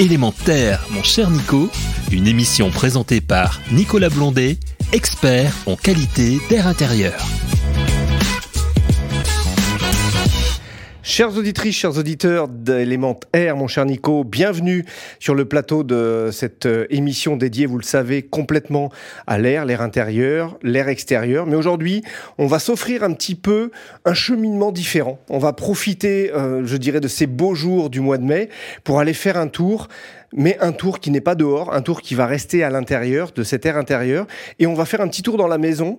Élémentaire, mon cher Nico, une émission présentée par Nicolas Blondet, expert en qualité d'air intérieur. Chers auditrices, chers auditeurs d'Element Air, mon cher Nico, bienvenue sur le plateau de cette euh, émission dédiée, vous le savez, complètement à l'air, l'air intérieur, l'air extérieur. Mais aujourd'hui, on va s'offrir un petit peu un cheminement différent. On va profiter, euh, je dirais, de ces beaux jours du mois de mai pour aller faire un tour mais un tour qui n'est pas dehors, un tour qui va rester à l'intérieur de cet air intérieur. Et on va faire un petit tour dans la maison,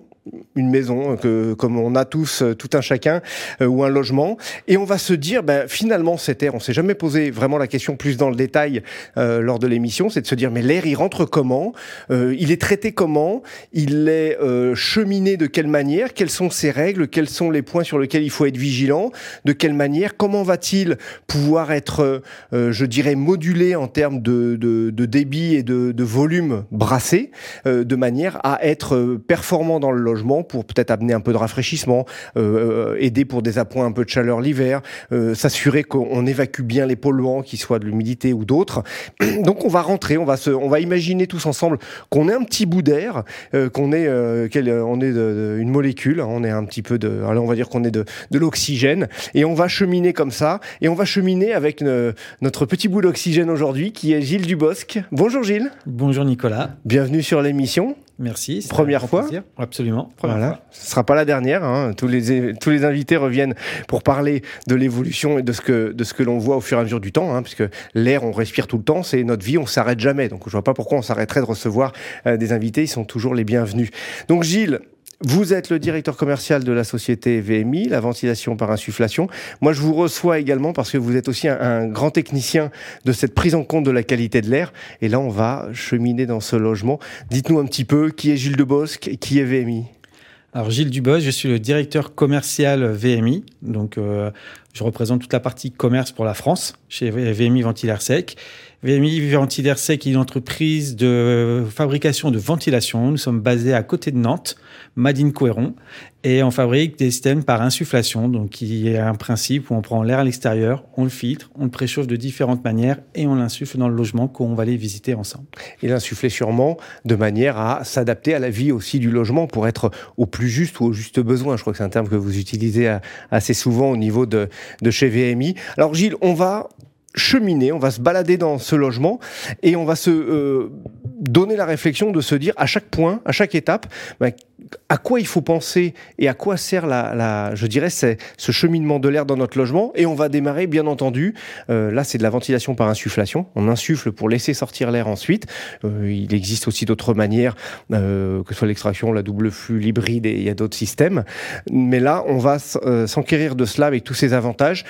une maison que comme on a tous euh, tout un chacun euh, ou un logement. Et on va se dire ben finalement cet air on s'est jamais posé vraiment la question plus dans le détail euh, lors de l'émission c'est de se dire mais l'air il rentre comment il est traité comment il est cheminé de quelle manière quelles sont ses règles quels sont les points sur lesquels il faut être vigilant de quelle manière comment va-t-il pouvoir être je dirais modulé en termes de, de, de débit et de, de volume brassé de manière à être performant dans le pour peut-être amener un peu de rafraîchissement, euh, euh, aider pour des appoints un peu de chaleur l'hiver, euh, s'assurer qu'on évacue bien les polluants, qu'ils soient de l'humidité ou d'autres. Donc on va rentrer, on va se, on va imaginer tous ensemble qu'on est un petit bout d'air, qu'on est, on est de, une molécule, hein, on est un petit peu de, alors on va dire qu'on est de, de l'oxygène, et on va cheminer comme ça, et on va cheminer avec notre petit bout d'oxygène aujourd'hui, qui est Gilles Dubosc. Bonjour Gilles. Bonjour Nicolas. Bienvenue sur l'émission. Merci. Première fois Absolument. Première voilà. Ce ne sera pas la dernière. Hein. Tous, les, tous les invités reviennent pour parler de l'évolution et de ce que, de ce que l'on voit au fur et à mesure du temps, hein, puisque l'air, on respire tout le temps, c'est notre vie, on s'arrête jamais. Donc je ne vois pas pourquoi on s'arrêterait de recevoir euh, des invités, ils sont toujours les bienvenus. Donc Gilles, vous êtes le directeur commercial de la société VMI, la ventilation par insufflation. Moi, je vous reçois également parce que vous êtes aussi un, grand technicien de cette prise en compte de la qualité de l'air. Et là, on va cheminer dans ce logement. Dites-nous un petit peu qui est Gilles Debosc et qui est VMI. Alors Gilles Dubosc, je suis le directeur commercial VMI, donc euh, je représente toute la partie commerce pour la France chez VMI Ventilaire Sec. VMI Ventilaire Sec est une entreprise de fabrication de ventilation. Nous sommes basés à côté de Nantes. Madine Cohéron, et on fabrique des systèmes par insufflation, donc qui est un principe où on prend l'air à l'extérieur, on le filtre, on le préchauffe de différentes manières et on l'insuffle dans le logement qu'on va aller visiter ensemble. Et l'insuffler sûrement de manière à s'adapter à la vie aussi du logement pour être au plus juste ou au juste besoin. Je crois que c'est un terme que vous utilisez assez souvent au niveau de, de chez VMI. Alors Gilles, on va cheminer, on va se balader dans ce logement et on va se euh, donner la réflexion de se dire à chaque point, à chaque étape, bah, à quoi il faut penser et à quoi sert la, la je dirais, c'est ce cheminement de l'air dans notre logement. Et on va démarrer, bien entendu. Euh, là, c'est de la ventilation par insufflation. On insuffle pour laisser sortir l'air ensuite. Euh, il existe aussi d'autres manières, que ce soit l'extraction, la double flux, l'hybride, et il y a d'autres systèmes. Mais là, on va s'enquérir de cela avec tous ces avantages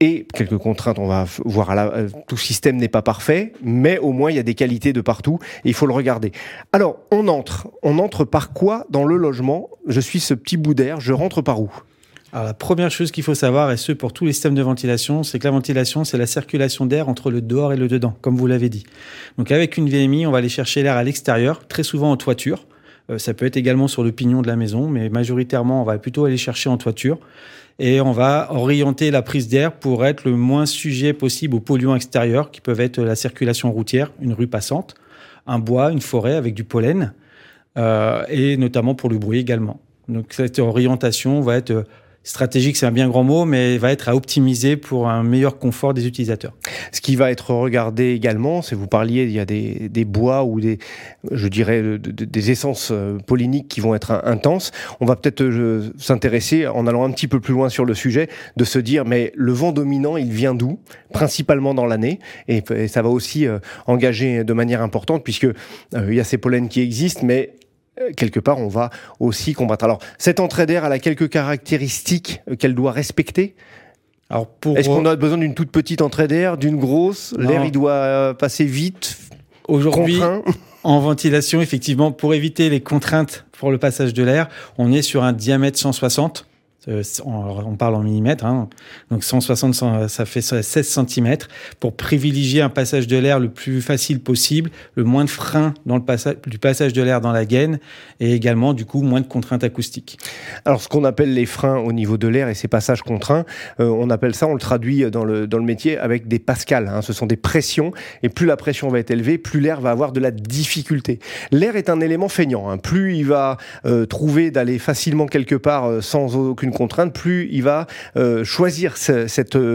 et quelques contraintes. On va voir, la, euh, tout système n'est pas parfait, mais au moins il y a des qualités de partout et il faut le regarder. Alors, on entre. On entre par quoi dans le logement? Je suis ce petit bout d'air, je rentre par où? Alors la première chose qu'il faut savoir, et ce pour tous les systèmes de ventilation, c'est que la ventilation, c'est la circulation d'air entre le dehors et le dedans, comme vous l'avez dit. Donc avec une VMI, on va aller chercher l'air à l'extérieur, très souvent en toiture. Euh, ça peut être également sur le pignon de la maison, mais majoritairement, on va plutôt aller chercher en toiture et on va orienter la prise d'air pour être le moins sujet possible aux polluants extérieurs qui peuvent être la circulation routière, une rue passante, un bois, une forêt avec du pollen euh, et notamment pour le bruit également. Donc cette orientation va être stratégique, c'est un bien grand mot, mais va être à optimiser pour un meilleur confort des utilisateurs. Ce qui va être regardé également, c'est vous parliez, il y a des, des bois ou des, je dirais, des essences euh, polliniques qui vont être intenses. On va peut-être euh, s'intéresser, en allant un petit peu plus loin sur le sujet, de se dire, mais le vent dominant, il vient d'où? Principalement dans l'année, et, ça va aussi euh, engager de manière importante, puisque il y a ces pollens qui existent, mais quelque part, on va aussi combattre. Alors, cette entrée d'air, elle a quelques caractéristiques euh, qu'elle doit respecter. Alors pour... Est-ce qu'on a besoin d'une toute petite entrée d'air, d'une grosse? L'air, il doit euh, passer vite Aujourd'hui, en ventilation, effectivement, pour éviter les contraintes pour le passage de l'air, on est sur un diamètre 160 Euh, on parle en millimètres, hein. donc 160, ça fait 16 cm, pour privilégier un passage de l'air le plus facile possible, le moins de frein dans le passage, du passage de l'air dans la gaine, et également du coup moins de contraintes acoustiques. Alors ce qu'on appelle les freins au niveau de l'air et ces passages contraints, euh, on appelle ça, on le traduit dans le, dans le métier avec des pascales. Hein. Ce sont des pressions, et plus la pression va être élevée, plus l'air va avoir de la difficulté. L'air est un élément feignant. Hein. Plus il va euh, trouver d'aller facilement quelque part sans aucune contrainte, plus il va euh, choisir euh,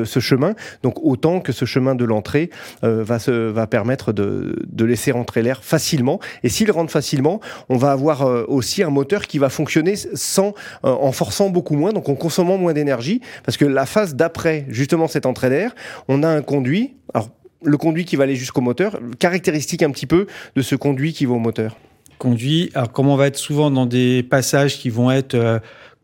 ce chemin. Donc autant que ce chemin de l'entrée euh, va, se, va permettre de, de laisser rentrer l'air facilement. Et s'il rentre facilement, on va avoir aussi un moteur qui va fonctionner sans, en forçant beaucoup moins, donc en consommant moins d'énergie, parce que la phase d'après justement cette entrée d'air, on a un conduit. Alors le conduit qui va aller jusqu'au moteur, caractéristique un petit peu de ce conduit qui va au moteur conduit. Alors, comme on va être souvent dans des passages qui vont être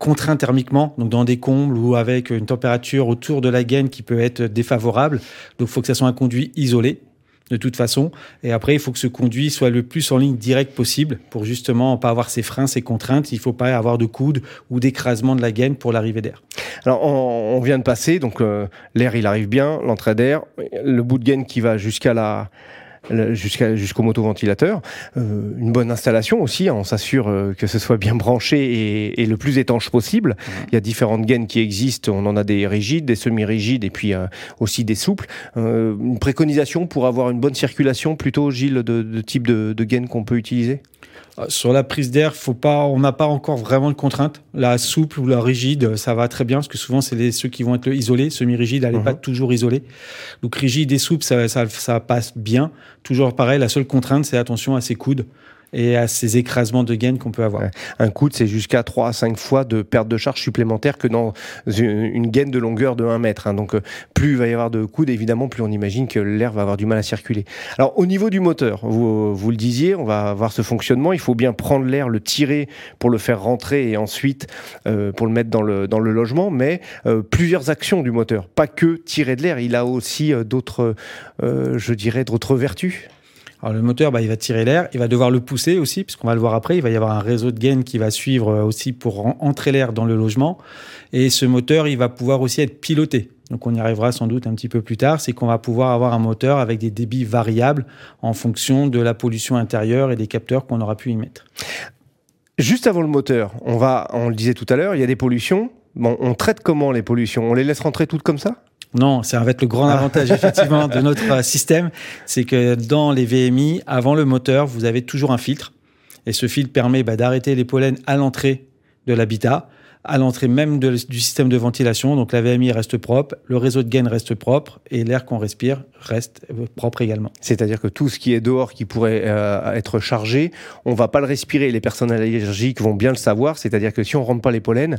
contraint thermiquement, donc dans des combles ou avec une température autour de la gaine qui peut être défavorable. Donc il faut que ça soit un conduit isolé de toute façon. Et après, il faut que ce conduit soit le plus en ligne directe possible pour justement pas avoir ces freins, ces contraintes. Il ne faut pas avoir de coude ou d'écrasement de la gaine pour l'arrivée d'air. Alors, on, vient de passer, donc euh, l'air, il arrive bien, l'entrée d'air, le bout de gaine qui va jusqu'à la jusqu'à jusqu'au motoventilateur. Euh, une bonne installation aussi, hein, on s'assure euh, que ce soit bien branché et, le plus étanche possible. Il y a différentes gaines qui existent, on en a des rigides, des semi-rigides et puis euh, aussi des souples. une préconisation pour avoir une bonne circulation plutôt, Gilles, de, de type de, de gaine qu'on peut utiliser? euh, sur la prise d'air, faut pas, on n'a pas encore vraiment de contraintes. La souple ou la rigide, ça va très bien parce que souvent c'est ceux qui vont être isolés. Semi-rigide, elle n'est pas mhm. toujours isolée. Donc rigide et souple, ça, ça, ça passe bien. Toujours pareil. La seule contrainte, c'est attention à ses coudes et à ces écrasements de gaines qu'on peut avoir. Un coude, c'est jusqu'à 3 à 5 fois de perte de charge supplémentaire que dans une gaine de longueur de 1 mètre. Hein. Donc, euh, plus il va y avoir de coudes, évidemment, plus on imagine que l'air va avoir du mal à circuler. Alors, au niveau du moteur, vous, vous le disiez, on va avoir ce fonctionnement. Il faut bien prendre l'air, le tirer pour le faire rentrer et ensuite euh, pour le mettre dans le, dans le logement. Mais euh, plusieurs actions du moteur, pas que tirer de l'air. Il a aussi d'autres, je dirais, d'autres vertus. Alors le moteur, bah, il va tirer l'air, il va devoir le pousser aussi, puisqu'on va le voir après, il va y avoir un réseau de gaines qui va suivre euh, aussi pour entrer l'air dans le logement. Et ce moteur, il va pouvoir aussi être piloté. Donc on y arrivera sans doute un petit peu plus tard, c'est qu'on va pouvoir avoir un moteur avec des débits variables en fonction de la pollution intérieure et des capteurs qu'on aura pu y mettre. Juste avant le moteur, on va, on le disait tout à l'heure, il y a des pollutions. Bon, on traite comment les pollutions? On les laisse rentrer toutes comme ça? Non, ça va être le grand ah. avantage effectivement de notre euh, système, c'est que dans les VMI, avant le moteur, vous avez toujours un filtre. Et ce filtre permet bah, d'arrêter les pollens à l'entrée de l'habitat, à l'entrée même du système de ventilation. Donc la VMI reste propre, le réseau de gaine reste propre et l'air qu'on respire reste euh, propre également. C'est-à-dire que tout ce qui est dehors qui pourrait euh, être chargé, on va pas le respirer. Les personnes allergiques vont bien le savoir. C'est-à-dire que si on rentre pas les pollens,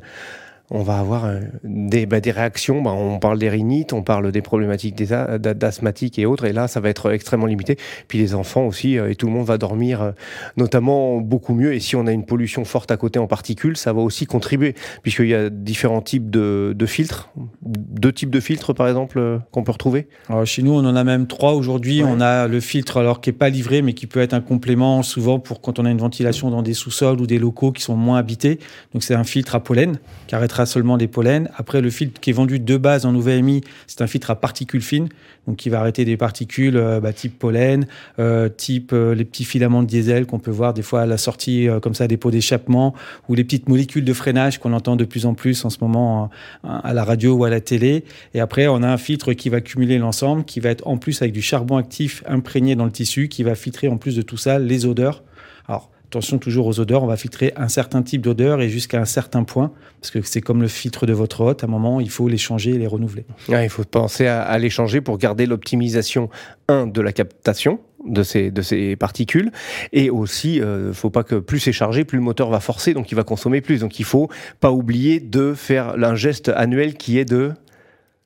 on va avoir euh, des, bah, des réactions. Bah, on parle des rhinites, on parle des problématiques d'asthmatiques et autres. Et là, ça va être extrêmement limité. Puis les enfants aussi, euh, et tout le monde va dormir euh, notamment beaucoup mieux. Et si on a une pollution forte à côté en particules, ça va aussi contribuer, puisqu'il y a différents types de, filtres. Deux types de filtres, par exemple, qu'on peut retrouver. Alors, chez nous, on en a même trois aujourd'hui. On a le filtre, alors qui est pas livré, mais qui peut être un complément souvent pour quand on a une ventilation dans des sous-sols ou des locaux qui sont moins habités. Donc c'est un filtre à pollen qui arrêtera seulement des pollens. Après, le filtre qui est vendu de base en UVMI, c'est un filtre à particules fines, donc qui va arrêter des particules euh, bah, type pollen, euh, type euh, les petits filaments de diesel qu'on peut voir des fois à la sortie comme ça des pots d'échappement, ou les petites molécules de freinage qu'on entend de plus en plus en ce moment à la radio ou à la télé. Et après, on a un filtre qui va cumuler l'ensemble, qui va être en plus avec du charbon actif imprégné dans le tissu, qui va filtrer en plus de tout ça les odeurs. Alors, attention toujours aux odeurs, on va filtrer un certain type d'odeur et jusqu'à un certain point, parce que c'est comme le filtre de votre hôte, à un moment, il faut les changer et les renouveler. il faut penser à, les changer pour garder l'optimisation, un, de la captation, de ces, de ces particules. Et aussi, il euh, ne faut pas que plus c'est chargé, plus le moteur va forcer, donc il va consommer plus. Donc il faut pas oublier de faire un geste annuel qui est de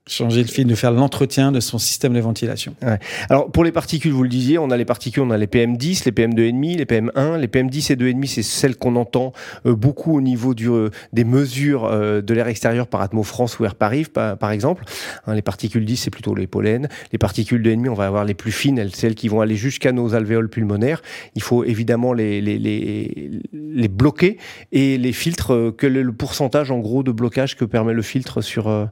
changer le film, de faire l'entretien de son système de ventilation. Ouais. Alors pour les particules, vous le disiez, on a les particules, on a les PM10, les PM2,5, les PM1. Les PM10 et 2,5, c'est celles qu'on entend euh, beaucoup au niveau du, euh, des mesures euh, de l'air extérieur par Atmo France ou Air Paris, par, exemple. Hein, les particules 10, c'est plutôt les pollens. Les particules 2,5, on va avoir les plus fines, elles, celles qui vont aller jusqu'à nos alvéoles pulmonaires. Il faut évidemment les, les, les, les bloquer et les filtres, quel est le pourcentage en gros de blocage que permet le filtre sur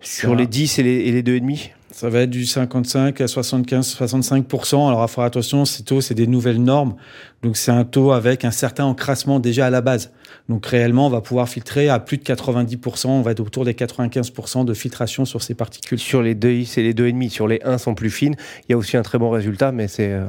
sur les 10 et les, et les 2,5 Ça va être du 55 à 75, 65%. Alors, à faire attention, ces taux, c'est des nouvelles normes. Donc, c'est un taux avec un certain encrassement déjà à la base. Donc réellement, on va pouvoir filtrer à plus de 90%, on va être autour des 95% de filtration sur ces particules. Sur les 2, c'est les 2,5, sur les 1 sont plus fines. Il y a aussi un très bon résultat, mais c'est euh,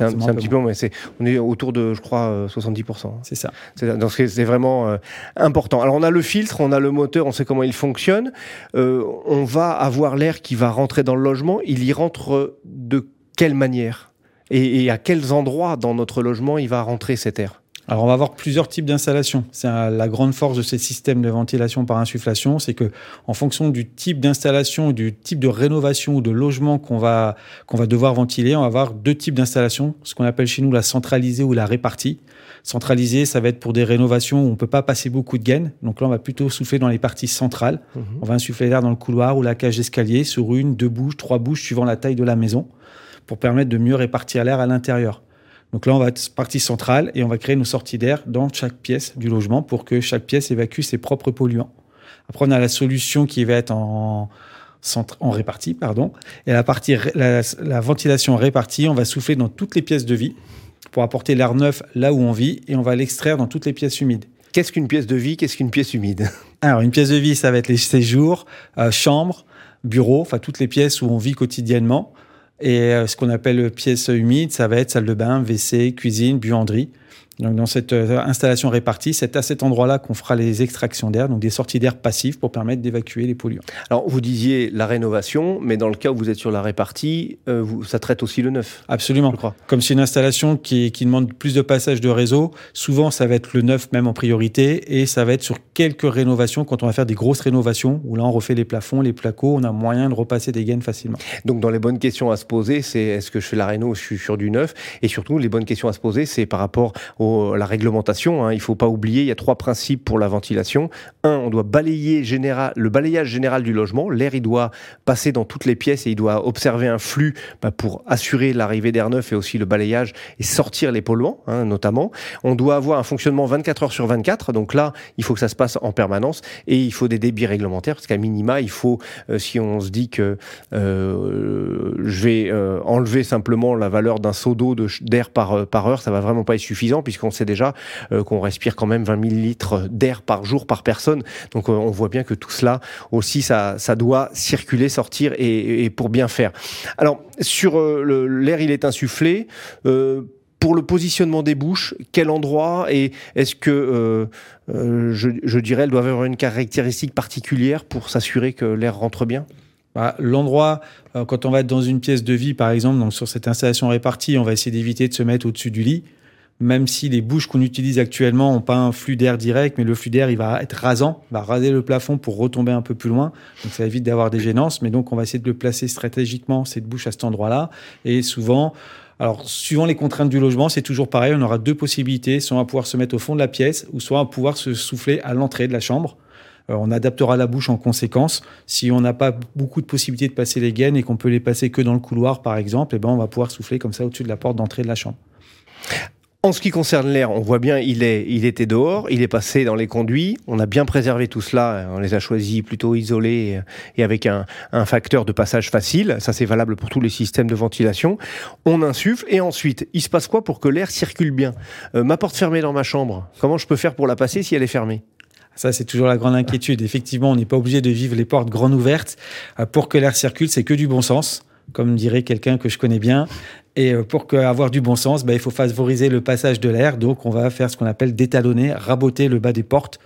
un, un, petit peu, mais c'est on est autour de, je crois, 70%. Euh, c'est ça. Donc c'est vraiment euh, important. Alors on a le filtre, on a le moteur, on sait comment il fonctionne. On va avoir l'air qui va rentrer dans le logement. Il y rentre de quelle manière? Et, et à quels endroits dans notre logement il va rentrer cet air alors, on va avoir plusieurs types d'installations. C'est la grande force de ces systèmes de ventilation par insufflation, c'est que, en fonction du type d'installation, du type de rénovation ou de logement qu'on va qu'on va devoir ventiler, on va avoir deux types d'installations, ce qu'on appelle chez nous la centralisée ou la répartie. Centralisée, ça va être pour des rénovations où on peut pas passer beaucoup de gaines. Donc là, on va plutôt souffler dans les parties centrales. Mmh. On va insuffler l'air dans le couloir ou la cage d'escalier sur une, deux bouches, trois bouches, suivant la taille de la maison, pour permettre de mieux répartir l'air à l'intérieur. Donc là, on va être partie centrale et on va créer nos sorties d'air dans chaque pièce du logement pour que chaque pièce évacue ses propres polluants. Après, on a la solution qui va être en, en répartie, pardon. Et la partie, la, la, ventilation répartie, on va souffler dans toutes les pièces de vie pour apporter l'air neuf là où on vit et on va l'extraire dans toutes les pièces humides. Qu'est-ce qu'une pièce de vie Qu'est-ce qu'une pièce humide? Alors, une pièce de vie, ça va être les séjours, euh, chambres, bureaux, enfin toutes les pièces où on vit quotidiennement. Et euh, ce qu'on appelle pièces humides, ça va être salle de bain, WC, cuisine, buanderie. Donc dans cette euh, installation répartie, c'est à cet endroit-là qu'on fera les extractions d'air, donc des sorties d'air passives pour permettre d'évacuer les polluants. Alors vous disiez la rénovation, mais dans le cas où vous êtes sur la répartie, euh, vous, ça traite aussi le neuf. Absolument. Comme c'est une installation qui, qui, demande plus de passage de réseau, souvent ça va être le neuf même en priorité, et ça va être sur quelques rénovations quand on va faire des grosses rénovations où là on refait les plafonds, les placos, on a moyen de repasser des gaines facilement. Donc dans les bonnes questions à se poser, c'est est-ce que je fais la réno, je suis sur du neuf, et surtout les bonnes questions à se poser, c'est par rapport au la réglementation. Hein. Il ne faut pas oublier, il y a trois principes pour la ventilation. Un, on doit balayer le balayage général du logement. L'air, il doit passer dans toutes les pièces et il doit observer un flux bah, pour assurer l'arrivée d'air neuf et aussi le balayage et sortir les polluants, hein, notamment. On doit avoir un fonctionnement 24 heures sur 24. Donc là, il faut que ça se passe en permanence et il faut des débits réglementaires parce qu'à minima, il faut, euh, si on se dit que euh, je vais euh, enlever simplement la valeur d'un seau d'eau d'air par, par heure, ça va vraiment pas être suffisant puisqu'on sait déjà euh, qu'on respire quand même 20 000 litres d'air par jour par personne. Donc euh, on voit bien que tout cela aussi, ça, ça doit circuler, sortir et, pour bien faire. Alors sur euh, l'air, il est insufflé. Pour le positionnement des bouches, quel endroit et est-ce que je, dirais elles doivent avoir une caractéristique particulière pour s'assurer que l'air rentre bien? Bah, L'endroit, quand on va être dans une pièce de vie, par exemple, donc sur cette installation répartie, on va essayer d'éviter de se mettre au-dessus du lit même si les bouches qu'on utilise actuellement n'ont pas un flux d'air direct, mais le flux d'air, il va être rasant, va raser le plafond pour retomber un peu plus loin. Donc ça évite d'avoir des gênances, mais donc on va essayer de le placer stratégiquement, cette bouche à cet endroit-là. Et souvent, alors, suivant les contraintes du logement, c'est toujours pareil. On aura deux possibilités. Soit va pouvoir se mettre au fond de la pièce, ou soit va pouvoir se souffler à l'entrée de la chambre. Euh, on adaptera la bouche en conséquence. Si on n'a pas beaucoup de possibilités de passer les gaines et qu'on peut les passer que dans le couloir, par exemple, eh ben, on va pouvoir souffler comme ça au-dessus de la porte d'entrée de la chambre. En ce qui concerne l'air, on voit bien, il, est, il était dehors, il est passé dans les conduits. On a bien préservé tout cela. On les a choisis plutôt isolés et avec un, facteur de passage facile. Ça, c'est valable pour tous les systèmes de ventilation. On insuffle et ensuite, il se passe quoi pour que l'air circule bien? Euh, Ma porte fermée dans ma chambre, comment je peux faire pour la passer si elle est fermée? Ça, c'est toujours la grande inquiétude. Effectivement, on n'est pas obligé de vivre les portes grandes ouvertes. Euh, pour que l'air circule, c'est que du bon sens comme dirait quelqu'un que je connais bien. Et euh, pour avoir du bon sens, bah, il faut favoriser le passage de l'air. Donc, on va faire ce qu'on appelle détalonner, raboter le bas des portes.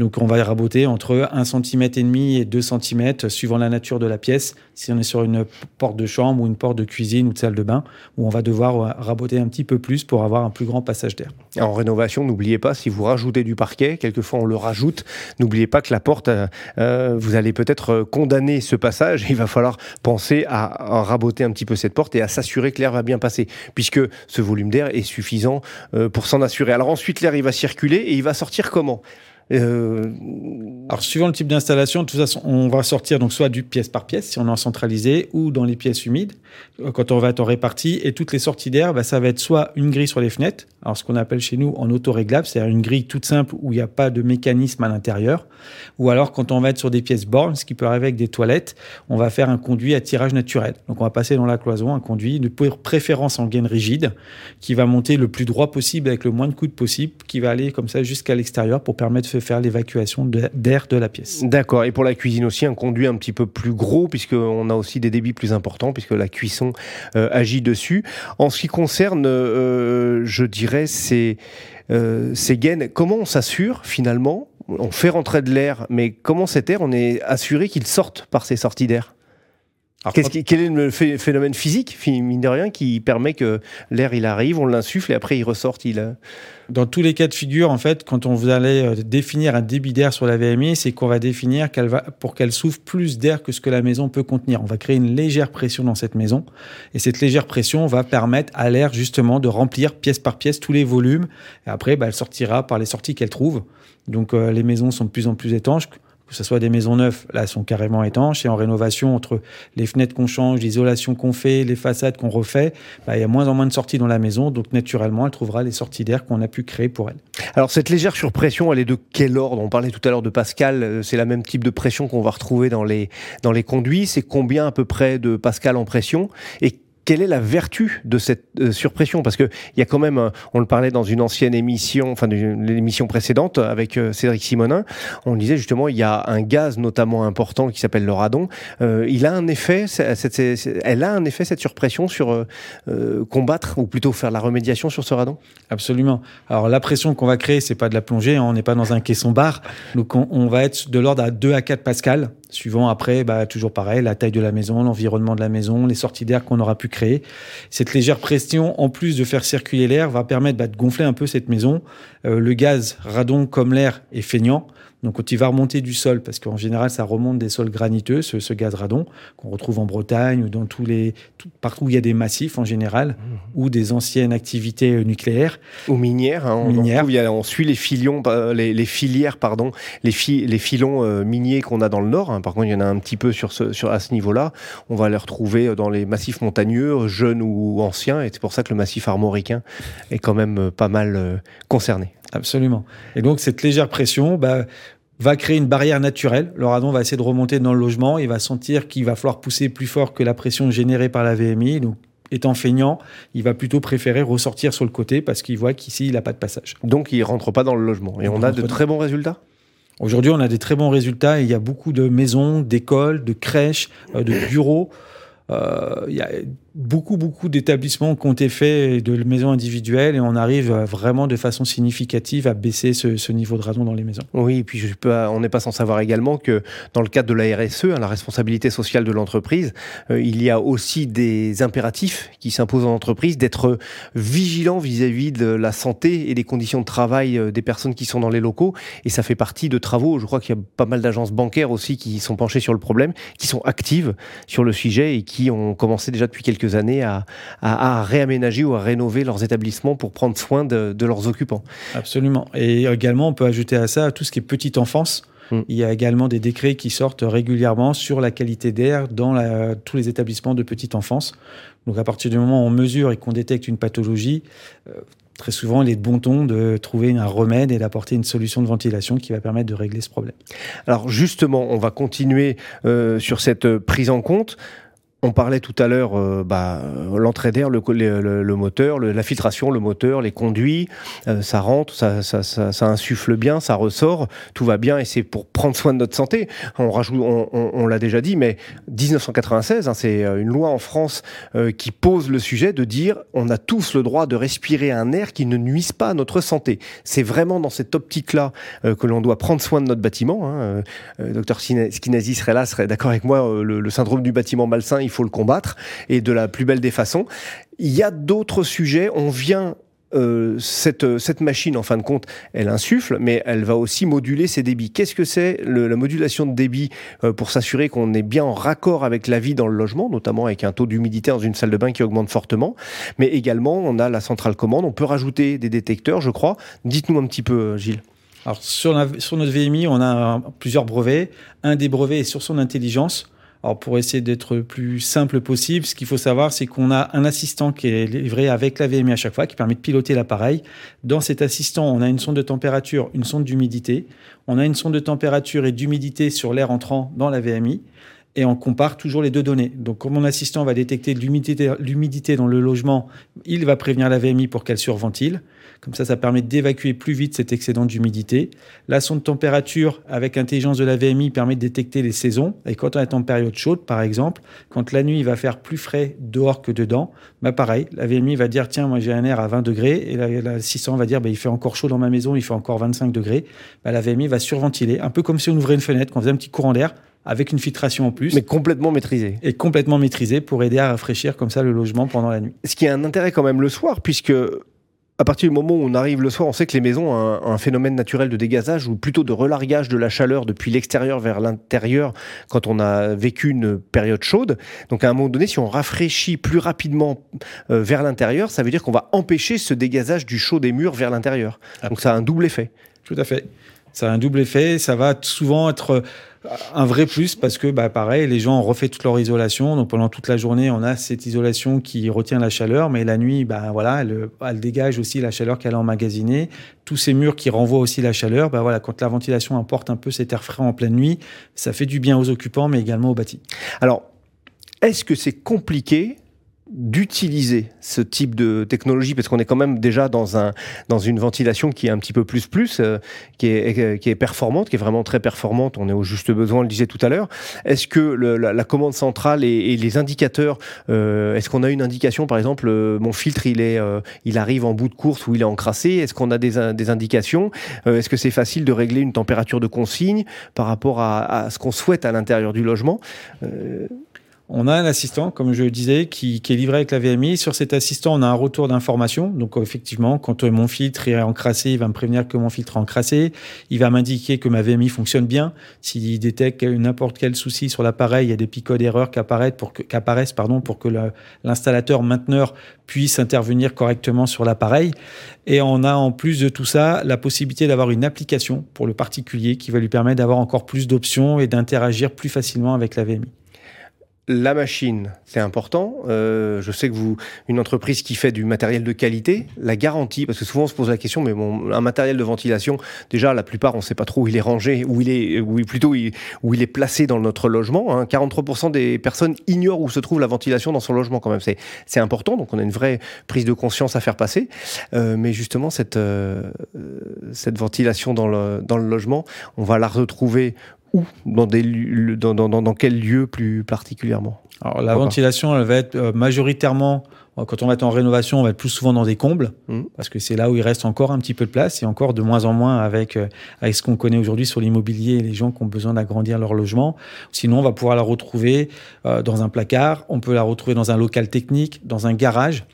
Donc on va raboter entre 1 cm et demi et 2 cm suivant la nature de la pièce. Si on est sur une porte de chambre ou une porte de cuisine ou de salle de bain, où on va devoir raboter un petit peu plus pour avoir un plus grand passage d'air. En rénovation, n'oubliez pas, si vous rajoutez du parquet, quelquefois on le rajoute, n'oubliez pas que la porte, euh, euh, vous allez peut-être condamner ce passage. Il va falloir penser à, raboter un petit peu cette porte et à s'assurer que l'air va bien passer, puisque ce volume d'air est suffisant euh, pour s'en assurer. Alors ensuite, l'air, il va circuler et il va sortir comment? Euh, Alors, suivant le type d'installation, de toute façon, on va sortir donc soit du pièce par pièce, si on est en centralisé, ou dans les pièces humides, euh, quand on va être en répartie. Et toutes les sorties d'air, bah, ça va être soit une grille sur les fenêtres, alors ce qu'on appelle chez nous en auto-réglable, c'est-à-dire une grille toute simple où il n'y a pas de mécanisme à l'intérieur, ou alors quand on va être sur des pièces bornes, ce qui peut arriver avec des toilettes, on va faire un conduit à tirage naturel. Donc, on va passer dans la cloison un conduit de préférence en gaine rigide, qui va monter le plus droit possible avec le moins de coudes possible, qui va aller comme ça jusqu'à l'extérieur pour permettre de faire l'évacuation d'air de la pièce. D'accord. Et pour la cuisine aussi, un conduit un petit peu plus gros, puisqu'on a aussi des débits plus importants, puisque la cuisson euh, agit dessus. En ce qui concerne, euh, je dirais, ces, euh, ces gaines, comment on s'assure finalement? On fait rentrer de l'air, mais comment cet air, on est assuré qu'il sorte par ces sorties d'air? Quel est le phénomène physique, mine de rien, qui permet que l'air il arrive, on l'insuffle et après il ressorte il... Dans tous les cas de figure, en fait, quand on vous allez euh, définir un débit d'air sur la VMI, c'est qu'on va définir qu'elle va, pour qu'elle souffle plus d'air que ce que la maison peut contenir. On va créer une légère pression dans cette maison et cette légère pression va permettre à l'air justement de remplir pièce par pièce tous les volumes et après bah, elle sortira par les sorties qu'elle trouve. Donc euh, les maisons sont de plus en plus étanches que ce soit des maisons neuves, là, sont carrément étanches. Et en rénovation, entre les fenêtres qu'on change, l'isolation qu'on fait, les façades qu'on refait, bah, il y a moins en moins de sorties dans la maison. Donc, naturellement, elle trouvera les sorties d'air qu'on a pu créer pour elle. Alors, cette légère surpression, elle est de quel ordre? On parlait tout à l'heure de Pascal. Euh, c'est la même type de pression qu'on va retrouver dans les, dans les conduits. C'est combien à peu près de Pascal en pression? Et quelle est la vertu de cette euh, surpression? Parce qu'il y a quand même, euh, on le parlait dans une ancienne émission, enfin l'émission précédente avec euh, Cédric Simonin, on disait justement il y a un gaz notamment important qui s'appelle le radon. il a un effet, elle a un effet cette surpression sur combattre ou plutôt faire la remédiation sur ce radon? Absolument. Alors la pression qu'on va créer, c'est pas de la plongée, hein, on n'est pas dans un caisson bar, donc on, on va être de l'ordre à 2 à 4 pascal Suivant après, bah, toujours pareil, la taille de la maison, l'environnement de la maison, les sorties d'air qu'on aura pu créer. Cette légère pression, en plus de faire circuler l'air, va permettre bah, de gonfler un peu cette maison. Euh, le gaz radon comme l'air est feignant. Donc quand il va remonter du sol, parce qu'en général ça remonte des sols graniteux, ce, gaz radon qu'on retrouve en Bretagne ou dans tous les partout où il y a des massifs en général mmh. ou des anciennes activités euh, nucléaires ou minières. Hein, on, suit les filions, les, filières pardon, les, les filons euh, miniers qu'on a dans le nord. Hein. par contre il y en a un petit peu sur ce, sur à ce niveau-là. On va les retrouver dans les massifs montagneux, jeunes ou anciens, et c'est pour ça que le massif armoricain est quand même euh, pas mal concerné. Absolument. Et donc cette légère pression bah, va créer une barrière naturelle. Le radon va essayer de remonter dans le logement, il va sentir qu'il va falloir pousser plus fort que la pression générée par la VMI. Donc étant feignant, il va plutôt préférer ressortir sur le côté parce qu'il voit qu'ici, il n'a pas de passage. Donc, il rentre pas dans le logement. Et on, a de très bons résultats? Aujourd'hui, on a des très bons résultats. Il y a beaucoup de maisons, d'écoles, de crèches, euh, de bureaux. Euh, il y a beaucoup, beaucoup d'établissements ont été faits de maisons individuelles et on arrive vraiment de façon significative à baisser ce, niveau de radon dans les maisons. Oui, et puis on n'est pas sans savoir également que dans le cadre de la RSE, hein, la responsabilité sociale de l'entreprise, euh, il y a aussi des impératifs qui s'imposent en entreprise d'être vigilant vis-à-vis de la santé et des conditions de travail euh, des personnes qui sont dans les locaux. Et ça fait partie de travaux. Je crois qu'il y a pas mal d'agences bancaires aussi qui sont penchées sur le problème, qui sont actives sur le sujet et qui ont commencé déjà depuis quelques années à, réaménager ou à rénover leurs établissements pour prendre soin de, leurs occupants. Absolument. Et également, on peut ajouter à ça tout ce qui est petite enfance. Hmm. Il y a également des décrets qui sortent régulièrement sur la qualité d'air dans tous les établissements de petite enfance. Donc à partir du moment où on mesure et qu'on détecte une pathologie, euh, très souvent, il est de bon ton de trouver un remède et d'apporter une solution de ventilation qui va permettre de régler ce problème. Alors justement, on va continuer euh, sur cette prise en compte On parlait tout à l'heure, euh, bah, l'entrée d'air, le, moteur, la filtration, le moteur, les conduits, euh, ça rentre, ça, insuffle bien, ça ressort, tout va bien et c'est pour prendre soin de notre santé. On rajoute, on, l'a déjà dit, mais 1996, hein, c'est euh, une loi en France euh, qui pose le sujet de dire on a tous le droit de respirer un air qui ne nuise pas à notre santé. C'est vraiment dans cette optique-là que l'on doit prendre soin de notre bâtiment. Hein. docteur Skinazi serait là, serait d'accord avec moi. Le syndrome du bâtiment malsain, il faut le combattre et de la plus belle des façons. Il y a d'autres sujets. On vient euh, cette, cette machine, en fin de compte, elle insuffle, mais elle va aussi moduler ses débits. Qu'est-ce que c'est la modulation de débit euh, pour s'assurer qu'on est bien en raccord avec la vie dans le logement, notamment avec un taux d'humidité dans une salle de bain qui augmente fortement, mais également on a la centrale commande, on peut rajouter des détecteurs, je crois. Dites-nous un petit peu, Gilles. Alors sur notre VMI, on a plusieurs brevets. Un des brevets est sur son intelligence. Alors pour essayer d'être plus simple possible, ce qu'il faut savoir, c'est qu'on a un assistant qui est livré avec la VMI à chaque fois, qui permet de piloter l'appareil. Dans cet assistant, on a une sonde de température, une sonde d'humidité. On a une sonde de température et d'humidité sur l'air entrant dans la VMI et on compare toujours les deux données. Donc, comme mon assistant va détecter l'humidité dans le logement, il va prévenir la VMI pour qu'elle surventile. Comme ça, ça permet d'évacuer plus vite cet excédent d'humidité. La sonde température avec intelligence de la VMI permet de détecter les saisons. Et quand on est en période chaude, par exemple, quand la nuit il va faire plus frais dehors que dedans, bah pareil, la VMI va dire tiens, moi j'ai un air à 20 degrés et l'assistant va dire bah, il fait encore chaud dans ma maison, il fait encore 25 degrés. Bah, la VMI va surventiler, un peu comme si on ouvrait une fenêtre, qu'on faisait un petit courant d'air avec une filtration en plus. Mais complètement maîtrisé. Et complètement maîtrisé pour aider à rafraîchir comme ça le logement pendant la nuit. Ce qui a un intérêt quand même le soir, puisque à partir du moment où on arrive le soir, on sait que les maisons ont un, phénomène naturel de dégazage ou plutôt de relargage de la chaleur depuis l'extérieur vers l'intérieur quand on a vécu une période chaude. Donc à un moment donné, si on rafraîchit plus rapidement euh, vers l'intérieur, ça veut dire qu'on va empêcher ce dégazage du chaud des murs vers l'intérieur. Donc ça a un double effet. Tout à fait. Ça a un double effet. Ça va souvent être un vrai plus parce que, bah, pareil, les gens ont refait toute leur isolation. Donc pendant toute la journée, on a cette isolation qui retient la chaleur, mais la nuit, bah, voilà, elle, dégage aussi la chaleur qu'elle a emmagasinée. Tous ces murs qui renvoient aussi la chaleur, bah, voilà, quand la ventilation apporte un peu cet air frais en pleine nuit, ça fait du bien aux occupants, mais également aux bâtis. Alors, est-ce que c'est compliqué d'utiliser ce type de technologie parce qu'on est quand même déjà dans un dans une ventilation qui est un petit peu plus plus euh, qui est qui est performante qui est vraiment très performante. On est au juste besoin on le disait tout à l'heure. Est-ce que le, la, la, commande centrale et, et les indicateurs euh, est-ce qu'on a une indication par exemple euh, mon filtre il est euh, il arrive en bout de course ou il est encrassé? Est-ce qu'on a des, des indications? Est-ce que c'est facile de régler une température de consigne par rapport à, à ce qu'on souhaite à l'intérieur du logement? On a un assistant, comme je le disais, qui, qui, est livré avec la VMI. Sur cet assistant, on a un retour d'information. Donc, effectivement, quand mon filtre est encrassé, il va me prévenir que mon filtre est encrassé. Il va m'indiquer que ma VMI fonctionne bien. S'il détecte n'importe quel souci sur l'appareil, il y a des picots d'erreur qui apparaissent pour que, apparaissent, pardon, pour que l'installateur mainteneur puisse intervenir correctement sur l'appareil. Et on a en plus de tout ça la possibilité d'avoir une application pour le particulier qui va lui permettre d'avoir encore plus d'options et d'interagir plus facilement avec la VMI la machine, c'est important. Euh, je sais que vous, une entreprise qui fait du matériel de qualité, la garantie, parce que souvent on se pose la question, mais bon, un matériel de ventilation, déjà la plupart on ne sait pas trop où il est rangé, où il est, où plutôt où il est placé dans notre logement. Hein. 43% des personnes ignorent où se trouve la ventilation dans son logement quand même. C'est c'est important, donc on a une vraie prise de conscience à faire passer. Euh, mais justement cette euh, cette ventilation dans le dans le logement, on va la retrouver où? Dans, des, dans, dans, dans, quel lieu plus particulièrement? Alors la ventilation, elle va être euh, majoritairement, euh, quand on va être en rénovation, on va être plus souvent dans des combles, mmh. parce que c'est là où il reste encore un petit peu de place, et encore de moins en moins avec, euh, avec ce qu'on connaît aujourd'hui sur l'immobilier et les gens qui ont besoin d'agrandir leur logement. Sinon, on va pouvoir la retrouver dans un placard, on peut la retrouver dans un local technique, dans un garage.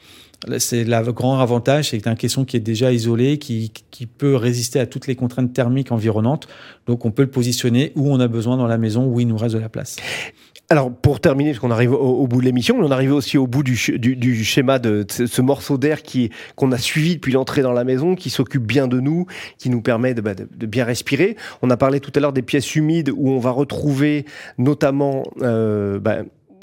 C'est le grand avantage, c'est un caisson qui est déjà isolé, qui, peut résister à toutes les contraintes thermiques environnantes. Donc, on peut le positionner où on a besoin dans la maison, où il nous reste de la place. Alors, pour terminer, parce qu'on arrive au, bout de l'émission, on arrive aussi au bout du, schéma de, ce morceau d'air qu'on a suivi depuis l'entrée dans la maison, qui s'occupe bien de nous, qui nous permet de, bah, bien respirer. On a parlé tout à l'heure des pièces humides où on va retrouver notamment euh, bah,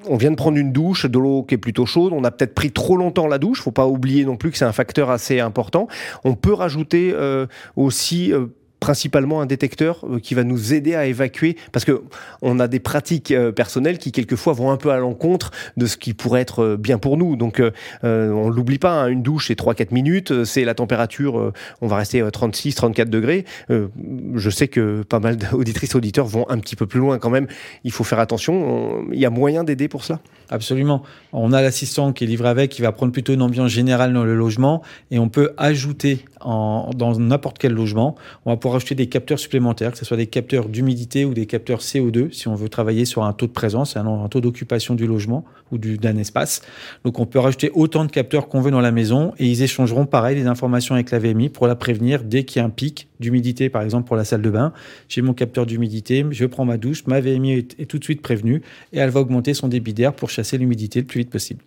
on vient de prendre une douche, de l'eau qui est plutôt chaude. On a peut-être pris trop longtemps la douche. Faut pas oublier non plus que c'est un facteur assez important. On peut rajouter euh, aussi euh, principalement un détecteur qui va nous aider à évacuer, parce que on a des pratiques personnelles qui quelquefois vont un peu à l'encontre de ce qui pourrait être bien pour nous. Donc on l'oublie pas, hein, une douche c'est 3-4 minutes, c'est la température, on va rester 36-34 degrés. je sais que pas mal d'auditrices auditeurs vont un petit peu plus loin quand même. Il faut faire attention. Il y a moyen d'aider pour cela Absolument. On a l'assistant qui est livré avec, qui va prendre plutôt une ambiance générale dans le logement et on peut ajouter dans n'importe quel logement, on va pouvoir ajouter des capteurs supplémentaires, que ce soit des capteurs d'humidité ou des capteurs CO2 si on veut travailler sur un taux de présence, un, taux d'occupation du logement ou d'un espace. Donc on peut rajouter autant de capteurs qu'on veut dans la maison et ils échangeront pareil les informations avec la VMI pour la prévenir dès qu'il y a un pic d'humidité, par exemple pour la salle de bain. J'ai mon capteur d'humidité, je prends ma douche, ma VMI est, est tout de suite prévenue et elle va augmenter son débit d'air pour chasser l'humidité le plus vite possible.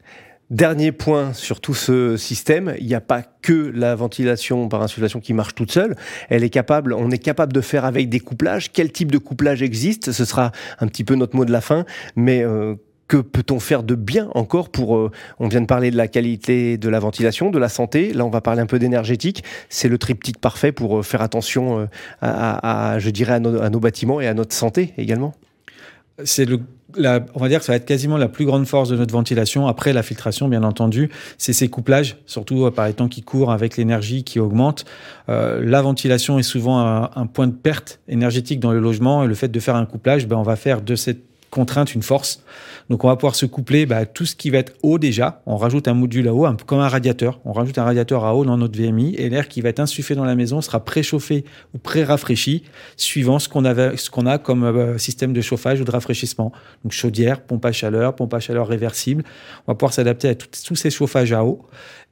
Dernier point sur tout ce système, il n'y a pas que la ventilation par insufflation qui marche toute seule. Elle est capable, on est capable de faire avec des couplages. Quel type de couplage existe? Ce sera un petit peu notre mot de la fin. Mais euh, que peut-on faire de bien encore pour euh, On vient de parler de la qualité de la ventilation, de la santé. Là, on va parler un peu d'énergétique. C'est le triptyque parfait pour euh, faire attention à, je dirais, à nos bâtiments et à notre santé également. C'est le on va dire que ça va être quasiment la plus grande force de notre ventilation, après la filtration bien entendu, c'est ces couplages, surtout euh, par les temps qui courent avec l'énergie qui augmente. Euh, la ventilation est souvent un, un, point de perte énergétique dans le logement et le fait de faire un couplage, ben, on va faire de cette contrainte une force. Donc on va pouvoir se coupler bah, tout ce qui va être haut déjà. On rajoute un module à eau, un comme un radiateur. On rajoute un radiateur à eau dans notre VMI et l'air qui va être insufflé dans la maison sera préchauffé ou pré-rafraîchi suivant ce qu'on a comme euh, système de chauffage ou de rafraîchissement. Donc chaudière, pompe à chaleur, pompe à chaleur réversible. On va pouvoir s'adapter à tous ces chauffages à eau.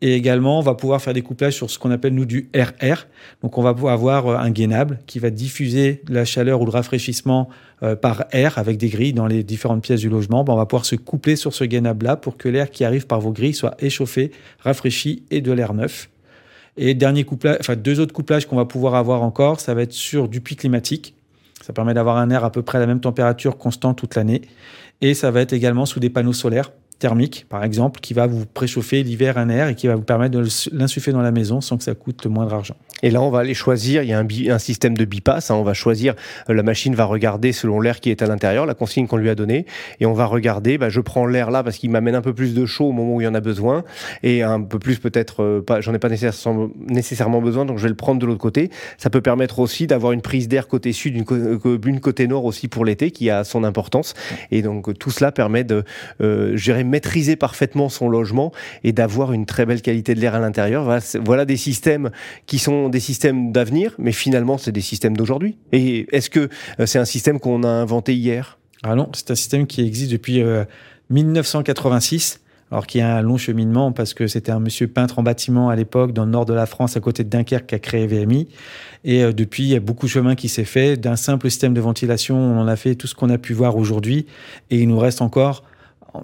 Et également, on va pouvoir faire des couplages sur ce qu'on appelle nous du RR. Donc on va pouvoir avoir euh, un gainable qui va diffuser la chaleur ou le rafraîchissement euh, par air avec des grilles dans les différentes pièces du logement. on va pouvoir se coupler sur ce gainable-là pour que l'air qui arrive par vos grilles soit échauffé, rafraîchi et de l'air neuf. Et dernier couplage, enfin deux autres couplages qu'on va pouvoir avoir encore, ça va être sur du puits climatique. Ça permet d'avoir un air à peu près à la même température constante toute l'année. Et ça va être également sous des panneaux solaires thermique, par exemple, qui va vous préchauffer l'hiver un air et qui va vous permettre de l'insuffler dans la maison sans que ça coûte le moindre argent. Et là, on va aller choisir, il y a un, un système de bypass, hein, on va choisir, euh, la machine va regarder selon l'air qui est à l'intérieur, la consigne qu'on lui a donnée, et on va regarder, bah, je prends l'air là parce qu'il m'amène un peu plus de chaud au moment où il y en a besoin, et un peu plus peut-être, euh, pas, j'en ai pas nécessairement, nécessairement besoin, donc je vais le prendre de l'autre côté. Ça peut permettre aussi d'avoir une prise d'air côté sud, une, euh, une, côté nord aussi pour l'été, qui a son importance, et donc tout cela permet de, euh, gérer maîtriser parfaitement son logement et d'avoir une très belle qualité de l'air à l'intérieur. Voilà, des systèmes qui sont des systèmes d'avenir, mais finalement, c'est des systèmes d'aujourd'hui. Et est-ce que euh, c'est un système qu'on a inventé hier? Ah non, c'est un système qui existe depuis 1986 euh, alors qu'il y a un long cheminement parce que c'était un monsieur peintre en bâtiment à l'époque dans le nord de la France, à côté de Dunkerque, qui a créé VMI. Et euh, depuis, il y a beaucoup de chemin qui s'est fait. D'un simple système de ventilation, on en a fait tout ce qu'on a pu voir aujourd'hui. Et il nous reste encore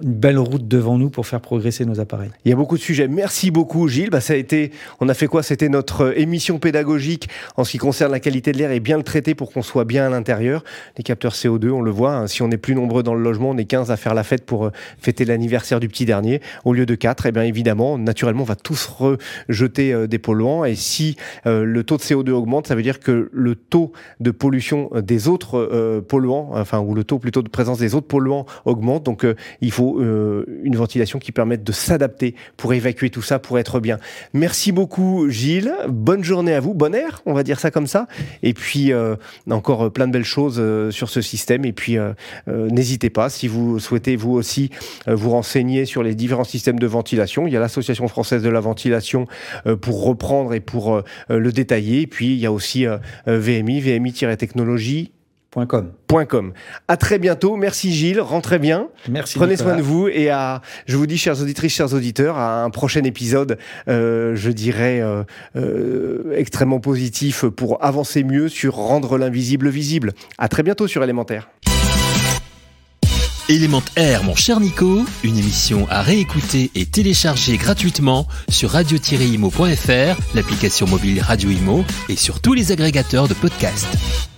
une belle route devant nous pour faire progresser nos appareils. Il y a beaucoup de sujets. Merci beaucoup Gilles. Bah, ça a été, on a fait quoi? C'était notre euh, émission pédagogique en ce qui concerne la qualité de l'air et bien le traiter pour qu'on soit bien à l'intérieur. Les capteurs CO2, on le voit, hein. si on est plus nombreux dans le logement, on est 15 à faire la fête pour euh, fêter l'anniversaire du petit dernier. Au lieu de 4, et eh bien évidemment, naturellement, on va tous rejeter euh, des polluants. Et si le taux de CO2 augmente, ça veut dire que le taux de pollution des autres polluants, enfin, ou le taux plutôt de présence des autres polluants augmente. Donc il faut euh, une ventilation qui permette de s'adapter pour évacuer tout ça, pour être bien. Merci beaucoup Gilles, bonne journée à vous, bon air, on va dire ça comme ça. Et puis euh, encore euh, plein de belles choses sur ce système. Et puis n'hésitez pas, si vous souhaitez vous aussi vous renseigner sur les différents systèmes de ventilation, il y a l'Association française de la ventilation pour reprendre et pour le détailler. Et puis il y a aussi VMI, VMI-technologie Com. .com. À très bientôt. Merci Gilles. Rentrez bien. Merci. Prenez soin de vous et à, je vous dis, chers auditrices, chers auditeurs, à un prochain épisode, euh, je dirais, euh, euh, extrêmement positif pour avancer mieux sur rendre l'invisible visible. À très bientôt sur Élémentaire. Élémentaire, mon cher Nico, une émission à réécouter et télécharger gratuitement sur radio-imo.fr, l'application mobile Radio Imo et sur tous les agrégateurs de podcasts.